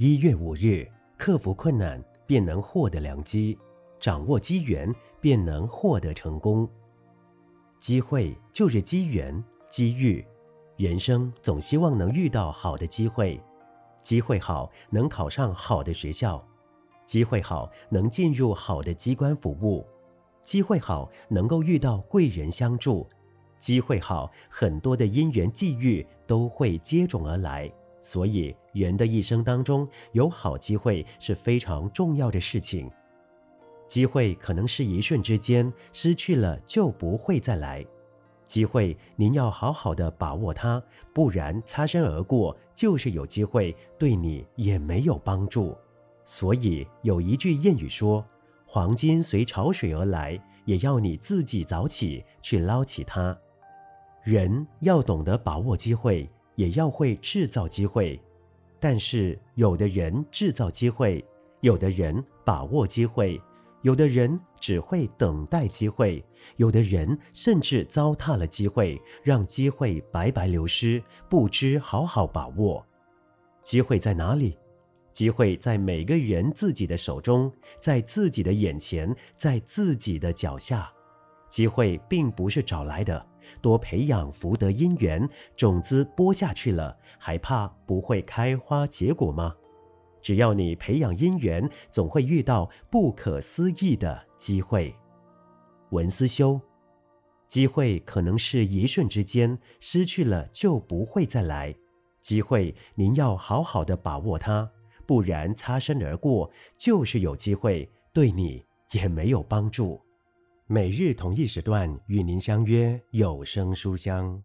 一月五日，克服困难便能获得良机，掌握机缘便能获得成功。机会就是机缘、机遇，人生总希望能遇到好的机会，机会好能考上好的学校，机会好能进入好的机关服务，机会好能够遇到贵人相助，机会好很多的因缘际遇都会接踵而来。所以，人的一生当中，有好机会是非常重要的事情。机会可能是一瞬之间，失去了就不会再来。机会，您要好好的把握它，不然擦身而过，就是有机会，对你也没有帮助。所以有一句谚语说：“黄金随潮水而来，也要你自己早起去捞起它。”人要懂得把握机会。也要会制造机会，但是有的人制造机会，有的人把握机会，有的人只会等待机会，有的人甚至糟蹋了机会，让机会白白流失，不知好好把握。机会在哪里？机会在每个人自己的手中，在自己的眼前，在自己的脚下。机会并不是找来的。多培养福德因缘，种子播下去了，还怕不会开花结果吗？只要你培养因缘，总会遇到不可思议的机会。文思修，机会可能是一瞬之间，失去了就不会再来。机会您要好好的把握它，不然擦身而过，就是有机会，对你也没有帮助。每日同一时段与您相约有声书香。